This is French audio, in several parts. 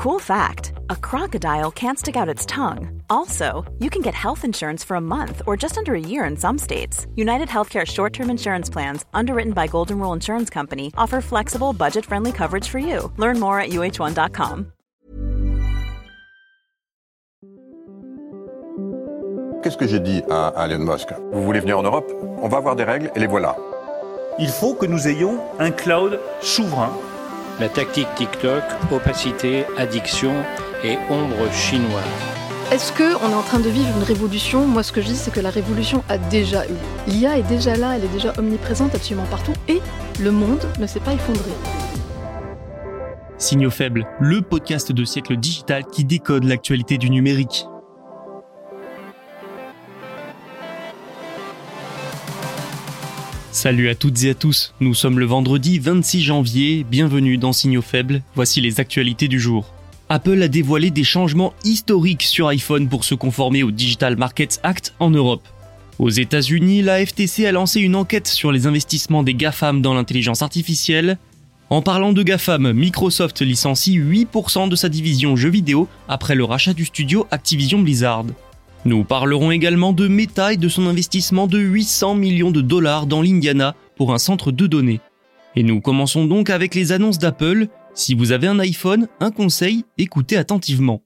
Cool fact a crocodile can't stick out its tongue. Also, you can get health insurance for a month or just under a year in some states. United Healthcare short term insurance plans, underwritten by Golden Rule Insurance Company, offer flexible, budget friendly coverage for you. Learn more at uh1.com. Qu'est-ce que j'ai dit à, à Elon Musk Vous voulez venir en Europe On va avoir des règles et les voilà. Il faut que nous ayons un cloud souverain La tactique TikTok, opacité, addiction et ombre chinoise. Est-ce qu'on est en train de vivre une révolution? Moi, ce que je dis, c'est que la révolution a déjà eu. L'IA est déjà là, elle est déjà omniprésente absolument partout, et le monde ne s'est pas effondré. Signaux faibles, le podcast de siècle digital qui décode l'actualité du numérique. Salut à toutes et à tous, nous sommes le vendredi 26 janvier, bienvenue dans Signaux Faibles, voici les actualités du jour. Apple a dévoilé des changements historiques sur iPhone pour se conformer au Digital Markets Act en Europe. Aux États-Unis, la FTC a lancé une enquête sur les investissements des GAFAM dans l'intelligence artificielle. En parlant de GAFAM, Microsoft licencie 8% de sa division jeux vidéo après le rachat du studio Activision Blizzard. Nous parlerons également de Meta et de son investissement de 800 millions de dollars dans l'Indiana pour un centre de données. Et nous commençons donc avec les annonces d'Apple. Si vous avez un iPhone, un conseil, écoutez attentivement.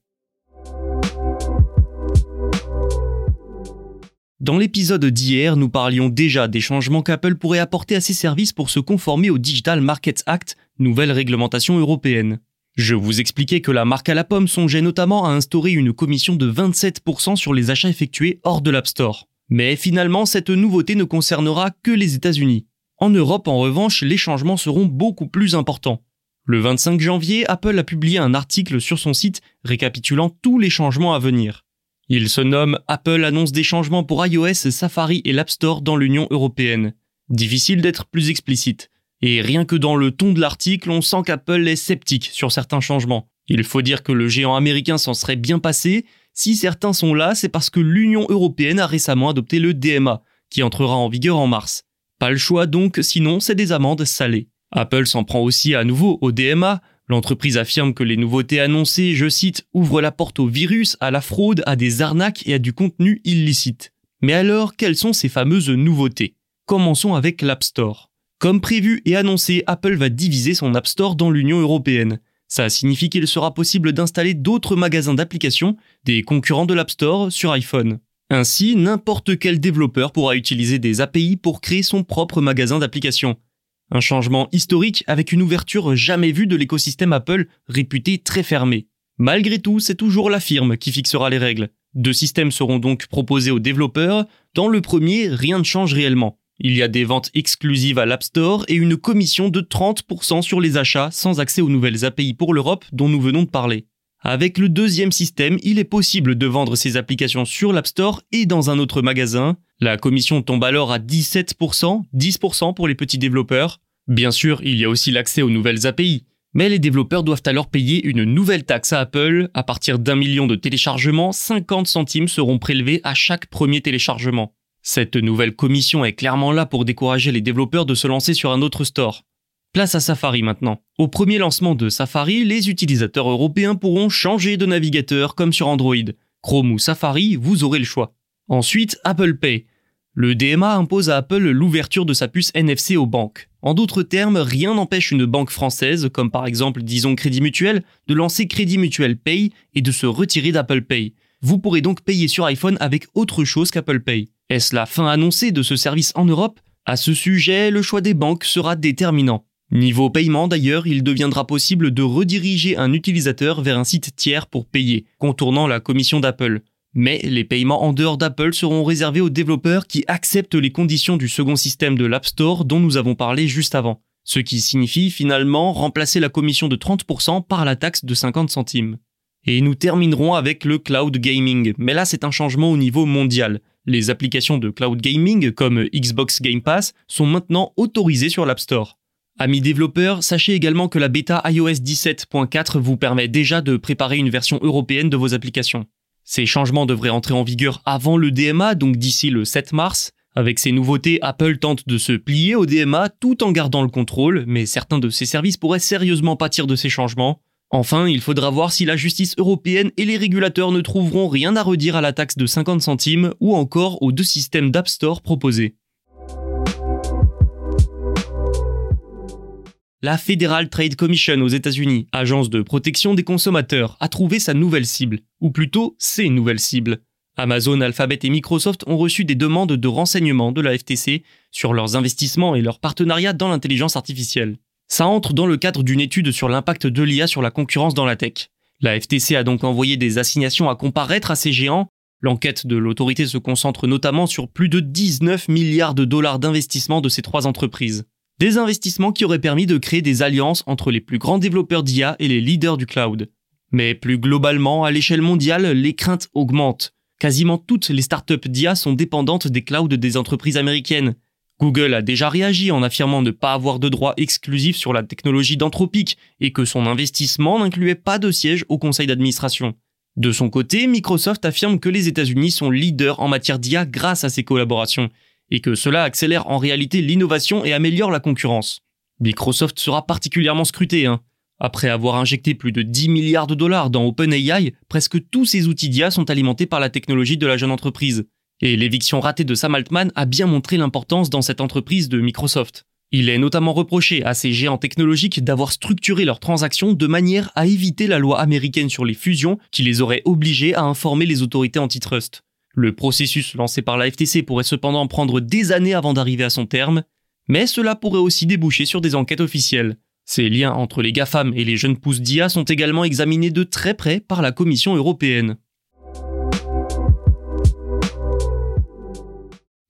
Dans l'épisode d'hier, nous parlions déjà des changements qu'Apple pourrait apporter à ses services pour se conformer au Digital Markets Act, nouvelle réglementation européenne. Je vous expliquais que la marque à la pomme songeait notamment à instaurer une commission de 27% sur les achats effectués hors de l'App Store. Mais finalement, cette nouveauté ne concernera que les États-Unis. En Europe, en revanche, les changements seront beaucoup plus importants. Le 25 janvier, Apple a publié un article sur son site récapitulant tous les changements à venir. Il se nomme Apple annonce des changements pour iOS, Safari et l'App Store dans l'Union européenne. Difficile d'être plus explicite. Et rien que dans le ton de l'article, on sent qu'Apple est sceptique sur certains changements. Il faut dire que le géant américain s'en serait bien passé. Si certains sont là, c'est parce que l'Union européenne a récemment adopté le DMA, qui entrera en vigueur en mars. Pas le choix donc, sinon c'est des amendes salées. Apple s'en prend aussi à nouveau au DMA. L'entreprise affirme que les nouveautés annoncées, je cite, ouvrent la porte au virus, à la fraude, à des arnaques et à du contenu illicite. Mais alors, quelles sont ces fameuses nouveautés? Commençons avec l'App Store. Comme prévu et annoncé, Apple va diviser son App Store dans l'Union européenne. Ça signifie qu'il sera possible d'installer d'autres magasins d'applications, des concurrents de l'App Store, sur iPhone. Ainsi, n'importe quel développeur pourra utiliser des API pour créer son propre magasin d'applications. Un changement historique avec une ouverture jamais vue de l'écosystème Apple, réputé très fermé. Malgré tout, c'est toujours la firme qui fixera les règles. Deux systèmes seront donc proposés aux développeurs. Dans le premier, rien ne change réellement. Il y a des ventes exclusives à l'App Store et une commission de 30% sur les achats sans accès aux nouvelles API pour l'Europe dont nous venons de parler. Avec le deuxième système, il est possible de vendre ces applications sur l'App Store et dans un autre magasin. La commission tombe alors à 17%, 10% pour les petits développeurs. Bien sûr, il y a aussi l'accès aux nouvelles API. Mais les développeurs doivent alors payer une nouvelle taxe à Apple. À partir d'un million de téléchargements, 50 centimes seront prélevés à chaque premier téléchargement. Cette nouvelle commission est clairement là pour décourager les développeurs de se lancer sur un autre store. Place à Safari maintenant. Au premier lancement de Safari, les utilisateurs européens pourront changer de navigateur comme sur Android. Chrome ou Safari, vous aurez le choix. Ensuite, Apple Pay. Le DMA impose à Apple l'ouverture de sa puce NFC aux banques. En d'autres termes, rien n'empêche une banque française, comme par exemple disons Crédit Mutuel, de lancer Crédit Mutuel Pay et de se retirer d'Apple Pay. Vous pourrez donc payer sur iPhone avec autre chose qu'Apple Pay. Est-ce la fin annoncée de ce service en Europe? À ce sujet, le choix des banques sera déterminant. Niveau paiement d'ailleurs, il deviendra possible de rediriger un utilisateur vers un site tiers pour payer, contournant la commission d'Apple. Mais les paiements en dehors d'Apple seront réservés aux développeurs qui acceptent les conditions du second système de l'App Store dont nous avons parlé juste avant. Ce qui signifie finalement remplacer la commission de 30% par la taxe de 50 centimes. Et nous terminerons avec le cloud gaming, mais là c'est un changement au niveau mondial. Les applications de cloud gaming comme Xbox Game Pass sont maintenant autorisées sur l'App Store. Amis développeurs, sachez également que la bêta iOS 17.4 vous permet déjà de préparer une version européenne de vos applications. Ces changements devraient entrer en vigueur avant le DMA, donc d'ici le 7 mars. Avec ces nouveautés, Apple tente de se plier au DMA tout en gardant le contrôle, mais certains de ses services pourraient sérieusement pâtir de ces changements. Enfin, il faudra voir si la justice européenne et les régulateurs ne trouveront rien à redire à la taxe de 50 centimes ou encore aux deux systèmes d'App Store proposés. La Federal Trade Commission aux États-Unis, agence de protection des consommateurs, a trouvé sa nouvelle cible, ou plutôt ses nouvelles cibles. Amazon, Alphabet et Microsoft ont reçu des demandes de renseignements de la FTC sur leurs investissements et leurs partenariats dans l'intelligence artificielle. Ça entre dans le cadre d'une étude sur l'impact de l'IA sur la concurrence dans la tech. La FTC a donc envoyé des assignations à comparaître à ces géants. L'enquête de l'autorité se concentre notamment sur plus de 19 milliards de dollars d'investissement de ces trois entreprises. Des investissements qui auraient permis de créer des alliances entre les plus grands développeurs d'IA et les leaders du cloud. Mais plus globalement, à l'échelle mondiale, les craintes augmentent. Quasiment toutes les startups d'IA sont dépendantes des clouds des entreprises américaines. Google a déjà réagi en affirmant ne pas avoir de droit exclusif sur la technologie d'Anthropic et que son investissement n'incluait pas de siège au conseil d'administration. De son côté, Microsoft affirme que les États-Unis sont leaders en matière d'IA grâce à ses collaborations et que cela accélère en réalité l'innovation et améliore la concurrence. Microsoft sera particulièrement scruté. Hein. Après avoir injecté plus de 10 milliards de dollars dans OpenAI, presque tous ces outils d'IA sont alimentés par la technologie de la jeune entreprise. Et l'éviction ratée de Sam Altman a bien montré l'importance dans cette entreprise de Microsoft. Il est notamment reproché à ces géants technologiques d'avoir structuré leurs transactions de manière à éviter la loi américaine sur les fusions qui les aurait obligés à informer les autorités antitrust. Le processus lancé par la FTC pourrait cependant prendre des années avant d'arriver à son terme, mais cela pourrait aussi déboucher sur des enquêtes officielles. Ces liens entre les GAFAM et les jeunes pousses d'IA sont également examinés de très près par la Commission européenne.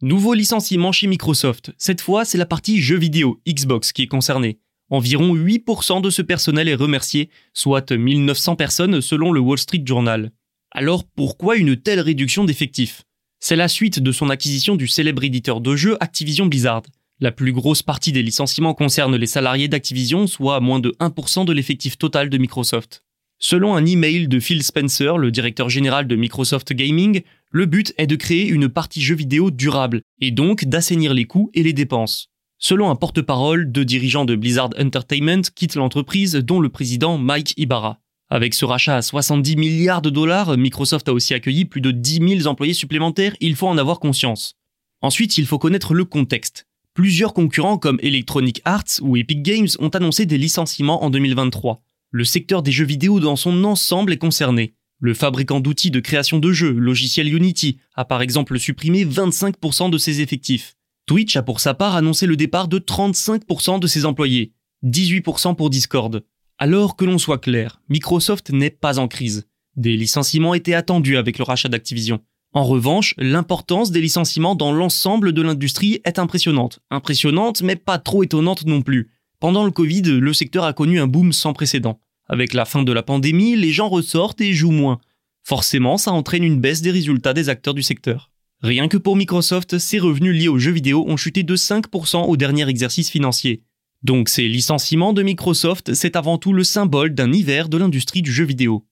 Nouveau licenciement chez Microsoft. Cette fois, c'est la partie jeux vidéo, Xbox, qui est concernée. Environ 8% de ce personnel est remercié, soit 1900 personnes selon le Wall Street Journal. Alors pourquoi une telle réduction d'effectifs? C'est la suite de son acquisition du célèbre éditeur de jeux Activision Blizzard. La plus grosse partie des licenciements concerne les salariés d'Activision, soit moins de 1% de l'effectif total de Microsoft. Selon un email de Phil Spencer, le directeur général de Microsoft Gaming, le but est de créer une partie jeux vidéo durable, et donc d'assainir les coûts et les dépenses. Selon un porte-parole, deux dirigeants de Blizzard Entertainment quittent l'entreprise, dont le président Mike Ibarra. Avec ce rachat à 70 milliards de dollars, Microsoft a aussi accueilli plus de 10 000 employés supplémentaires, il faut en avoir conscience. Ensuite, il faut connaître le contexte. Plusieurs concurrents comme Electronic Arts ou Epic Games ont annoncé des licenciements en 2023 le secteur des jeux vidéo dans son ensemble est concerné. Le fabricant d'outils de création de jeux, logiciel Unity, a par exemple supprimé 25% de ses effectifs. Twitch a pour sa part annoncé le départ de 35% de ses employés, 18% pour Discord. Alors que l'on soit clair, Microsoft n'est pas en crise. Des licenciements étaient attendus avec le rachat d'Activision. En revanche, l'importance des licenciements dans l'ensemble de l'industrie est impressionnante. Impressionnante, mais pas trop étonnante non plus. Pendant le Covid, le secteur a connu un boom sans précédent. Avec la fin de la pandémie, les gens ressortent et jouent moins. Forcément, ça entraîne une baisse des résultats des acteurs du secteur. Rien que pour Microsoft, ses revenus liés aux jeux vidéo ont chuté de 5% au dernier exercice financier. Donc ces licenciements de Microsoft, c'est avant tout le symbole d'un hiver de l'industrie du jeu vidéo.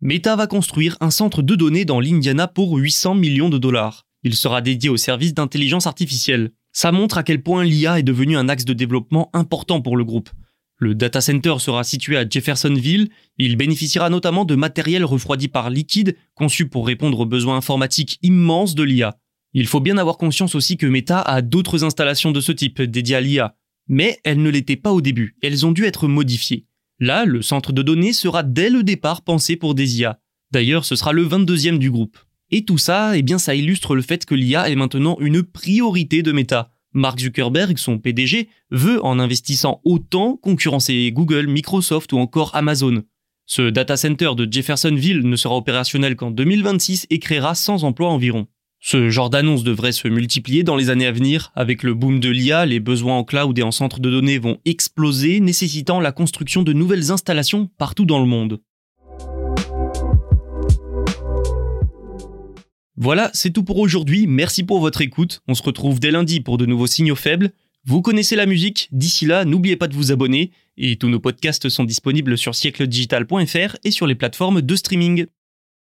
Meta va construire un centre de données dans l'Indiana pour 800 millions de dollars. Il sera dédié au service d'intelligence artificielle. Ça montre à quel point l'IA est devenu un axe de développement important pour le groupe. Le data center sera situé à Jeffersonville, il bénéficiera notamment de matériel refroidi par liquide conçu pour répondre aux besoins informatiques immenses de l'IA. Il faut bien avoir conscience aussi que Meta a d'autres installations de ce type dédiées à l'IA, mais elles ne l'étaient pas au début, elles ont dû être modifiées. Là, le centre de données sera dès le départ pensé pour des IA. D'ailleurs, ce sera le 22e du groupe. Et tout ça, eh bien, ça illustre le fait que l'IA est maintenant une priorité de Meta. Mark Zuckerberg, son PDG, veut, en investissant autant, concurrencer Google, Microsoft ou encore Amazon. Ce data center de Jeffersonville ne sera opérationnel qu'en 2026 et créera 100 emplois environ. Ce genre d'annonce devrait se multiplier dans les années à venir. Avec le boom de l'IA, les besoins en cloud et en centre de données vont exploser, nécessitant la construction de nouvelles installations partout dans le monde. Voilà, c'est tout pour aujourd'hui. Merci pour votre écoute. On se retrouve dès lundi pour de nouveaux signaux faibles. Vous connaissez la musique. D'ici là, n'oubliez pas de vous abonner. Et tous nos podcasts sont disponibles sur siècledigital.fr et sur les plateformes de streaming.